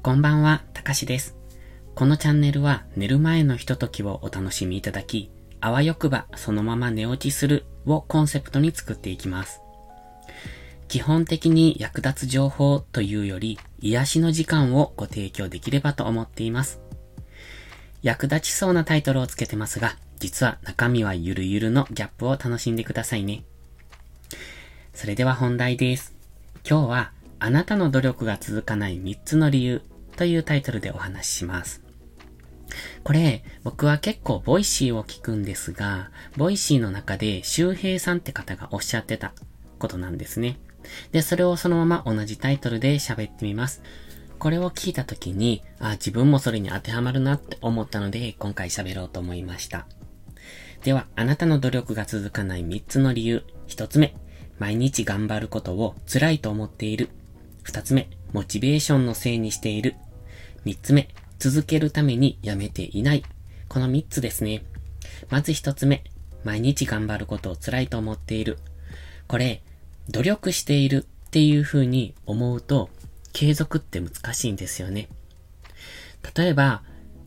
こんばんは、たかしです。このチャンネルは寝る前のひとときをお楽しみいただき、あわよくばそのまま寝落ちするをコンセプトに作っていきます。基本的に役立つ情報というより、癒しの時間をご提供できればと思っています。役立ちそうなタイトルをつけてますが、実は中身はゆるゆるのギャップを楽しんでくださいね。それでは本題です。今日はあなたの努力が続かない3つの理由というタイトルでお話しします。これ、僕は結構 Voicy を聞くんですが、 Voicy の中で周平さんって方がおっしゃってたことなんですね。で、それをそのまま同じタイトルで喋ってみます。これを聞いた時に、あ、自分もそれに当てはまるなって思ったので、今回喋ろうと思いました。では、あなたの努力が続かない3つの理由。1つ目、毎日頑張ることを辛いと思っている。二つ目、モチベーションのせいにしている。三つ目、続けるためにやめていない。この三つですね。まず一つ目、毎日頑張ることを辛いと思っている。これ、努力しているっていう風に思うと、継続って難しいんですよね。例えば、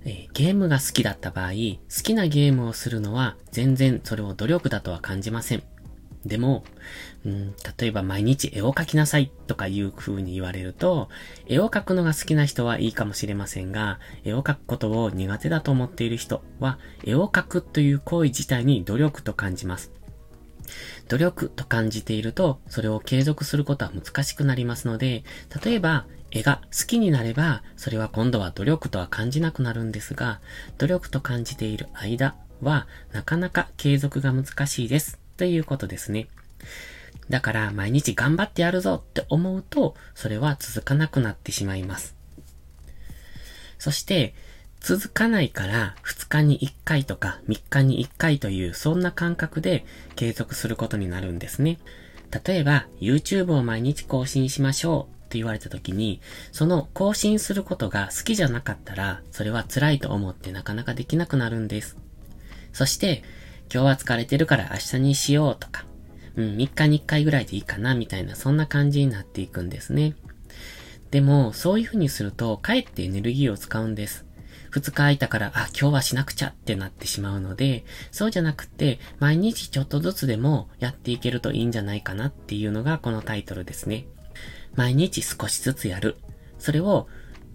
え、ゲームが好きだった場合、好きなゲームをするのは全然それを努力だとは感じません。でも、うん、例えば毎日絵を描きなさいとかいう風に言われると、絵を描くのが好きな人はいいかもしれませんが、絵を描くことを苦手だと思っている人は、絵を描くという行為自体に努力と感じます。努力と感じていると、それを継続することは難しくなりますので、例えば、絵が好きになれば、それは今度は努力とは感じなくなるんですが、努力と感じている間は、なかなか継続が難しいです。ということですね。だから毎日頑張ってやるぞって思うと、それは続かなくなってしまいます。そして、続かないから2日に1回とか3日に1回というそんな感覚で継続することになるんですね。例えば YouTube を毎日更新しましょうって言われた時に、その更新することが好きじゃなかったら、それは辛いと思ってなかなかできなくなるんです。そして、今日は疲れてるから明日にしようとか、うん、3日に1回ぐらいでいいかなみたいな、そんな感じになっていくんですね。でも、そういう風にすると、かえってエネルギーを使うんです。2日空いたから、あ、今日はしなくちゃってなってしまうので、そうじゃなくて、毎日ちょっとずつでもやっていけるといいんじゃないかなっていうのがこのタイトルですね。毎日少しずつやる。それを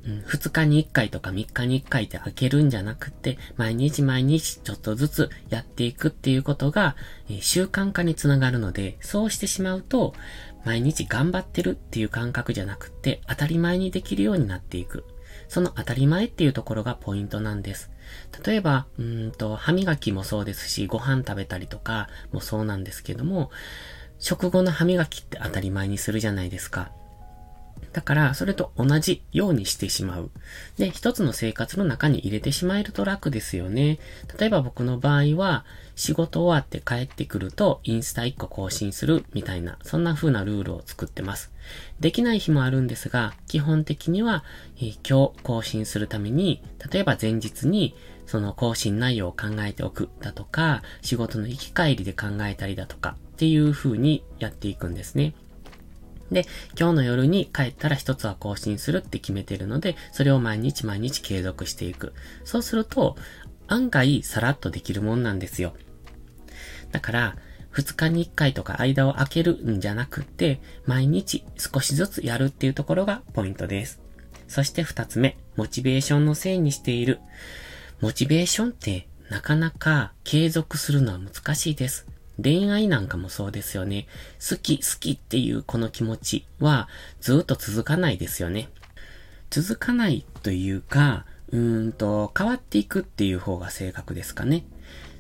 2日に1回とか3日に1回って開けるんじゃなくて、毎日毎日ちょっとずつやっていくっていうことが、え、習慣化につながるので、そうしてしまうと、毎日頑張ってるっていう感覚じゃなくて、当たり前にできるようになっていく。その当たり前っていうところがポイントなんです。例えば、うんと、歯磨きもそうですし、ご飯食べたりとかもそうなんですけども、食後の歯磨きって当たり前にするじゃないですか。だから、それと同じようにしてしまう。で、一つの生活の中に入れてしまえると楽ですよね。例えば僕の場合は、仕事終わって帰ってくると、インスタ1個更新するみたいな、そんな風なルールを作ってます。できない日もあるんですが、基本的には、えー、今日更新するために、例えば前日に、その更新内容を考えておくだとか、仕事の行き帰りで考えたりだとか、っていう風にやっていくんですね。で、今日の夜に帰ったら一つは更新するって決めてるので、それを毎日毎日継続していく。そうすると、案外さらっとできるもんなんですよ。だから、二日に一回とか間を空けるんじゃなくて、毎日少しずつやるっていうところがポイントです。そして二つ目、モチベーションのせいにしている。モチベーションってなかなか継続するのは難しいです。恋愛なんかもそうですよね。好き、好きっていうこの気持ちはずっと続かないですよね。続かないというか、うーんと変わっていくっていう方が正確ですかね。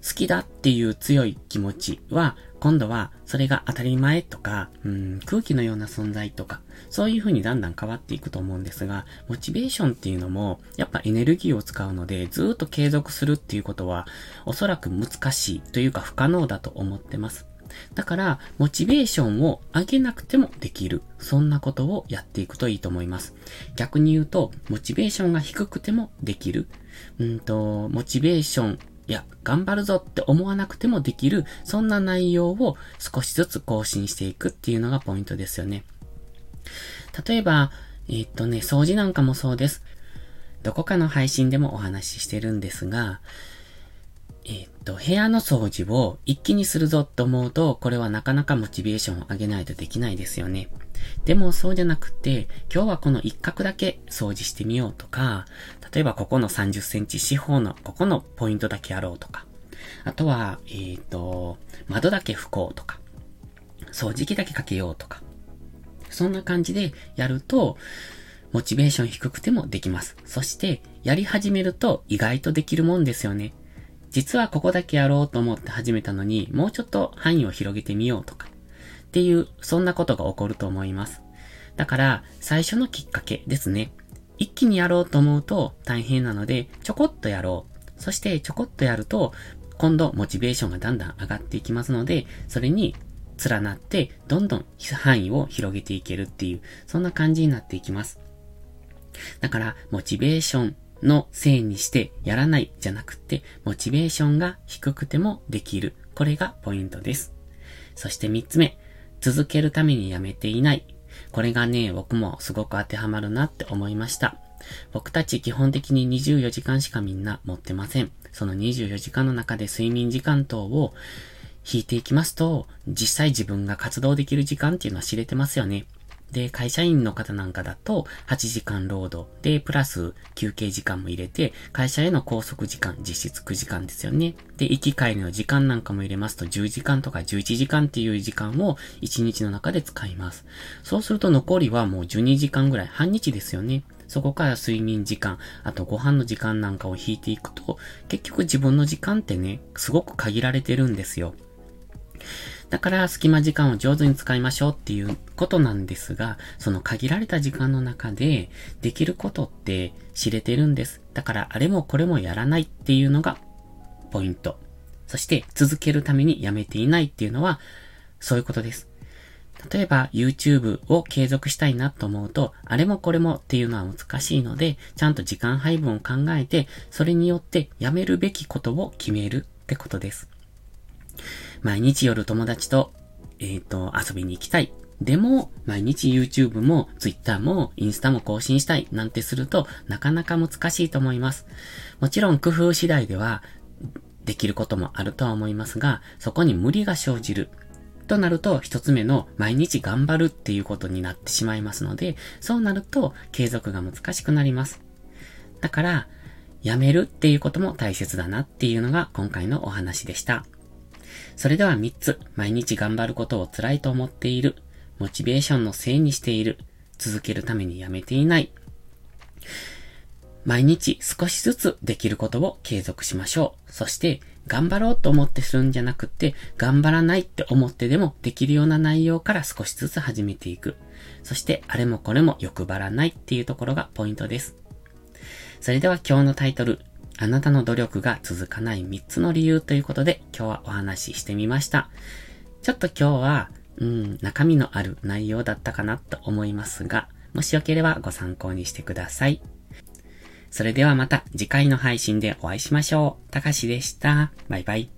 好きだっていう強い気持ちは今度はそれが当たり前とか、うん、空気のような存在とか、そういう風にだんだん変わっていくと思うんですが、モチベーションっていうのも、やっぱエネルギーを使うので、ずっと継続するっていうことは、おそらく難しいというか不可能だと思ってます。だから、モチベーションを上げなくてもできる。そんなことをやっていくといいと思います。逆に言うと、モチベーションが低くてもできる。うんと、モチベーションいや、頑張るぞって思わなくてもできる、そんな内容を少しずつ更新していくっていうのがポイントですよね。例えば、えー、っとね、掃除なんかもそうです。どこかの配信でもお話ししてるんですが、えー、っと、部屋の掃除を一気にするぞと思うと、これはなかなかモチベーションを上げないとできないですよね。でもそうじゃなくて、今日はこの一角だけ掃除してみようとか、例えばここの30センチ四方のここのポイントだけやろうとか、あとは、えっ、と、窓だけ拭こうとか、掃除機だけかけようとか、そんな感じでやると、モチベーション低くてもできます。そして、やり始めると意外とできるもんですよね。実はここだけやろうと思って始めたのに、もうちょっと範囲を広げてみようとか、っていう、そんなことが起こると思います。だから、最初のきっかけですね。一気にやろうと思うと大変なので、ちょこっとやろう。そしてちょこっとやると、今度モチベーションがだんだん上がっていきますので、それに連なって、どんどん範囲を広げていけるっていう、そんな感じになっていきます。だから、モチベーションのせいにしてやらないじゃなくて、モチベーションが低くてもできる。これがポイントです。そして三つ目、続けるためにやめていない。これがね、僕もすごく当てはまるなって思いました。僕たち基本的に24時間しかみんな持ってません。その24時間の中で睡眠時間等を引いていきますと、実際自分が活動できる時間っていうのは知れてますよね。で、会社員の方なんかだと、8時間労働で、プラス休憩時間も入れて、会社への拘束時間、実質9時間ですよね。で、行き帰りの時間なんかも入れますと、10時間とか11時間っていう時間を1日の中で使います。そうすると残りはもう12時間ぐらい、半日ですよね。そこから睡眠時間、あとご飯の時間なんかを引いていくと、結局自分の時間ってね、すごく限られてるんですよ。だから隙間時間を上手に使いましょうっていうことなんですが、その限られた時間の中でできることって知れてるんです。だからあれもこれもやらないっていうのがポイント。そして続けるためにやめていないっていうのはそういうことです。例えば YouTube を継続したいなと思うと、あれもこれもっていうのは難しいので、ちゃんと時間配分を考えて、それによってやめるべきことを決めるってことです。毎日夜友達と、えっ、ー、と、遊びに行きたい。でも、毎日 YouTube も Twitter もインスタも更新したいなんてするとなかなか難しいと思います。もちろん工夫次第ではできることもあるとは思いますが、そこに無理が生じる。となると、一つ目の毎日頑張るっていうことになってしまいますので、そうなると継続が難しくなります。だから、やめるっていうことも大切だなっていうのが今回のお話でした。それでは3つ、毎日頑張ることを辛いと思っている、モチベーションのせいにしている、続けるためにやめていない。毎日少しずつできることを継続しましょう。そして、頑張ろうと思ってするんじゃなくて、頑張らないって思ってでもできるような内容から少しずつ始めていく。そして、あれもこれも欲張らないっていうところがポイントです。それでは今日のタイトル、あなたの努力が続かない3つの理由ということで今日はお話ししてみました。ちょっと今日は、うん、中身のある内容だったかなと思いますが、もしよければご参考にしてください。それではまた次回の配信でお会いしましょう。たかしでした。バイバイ。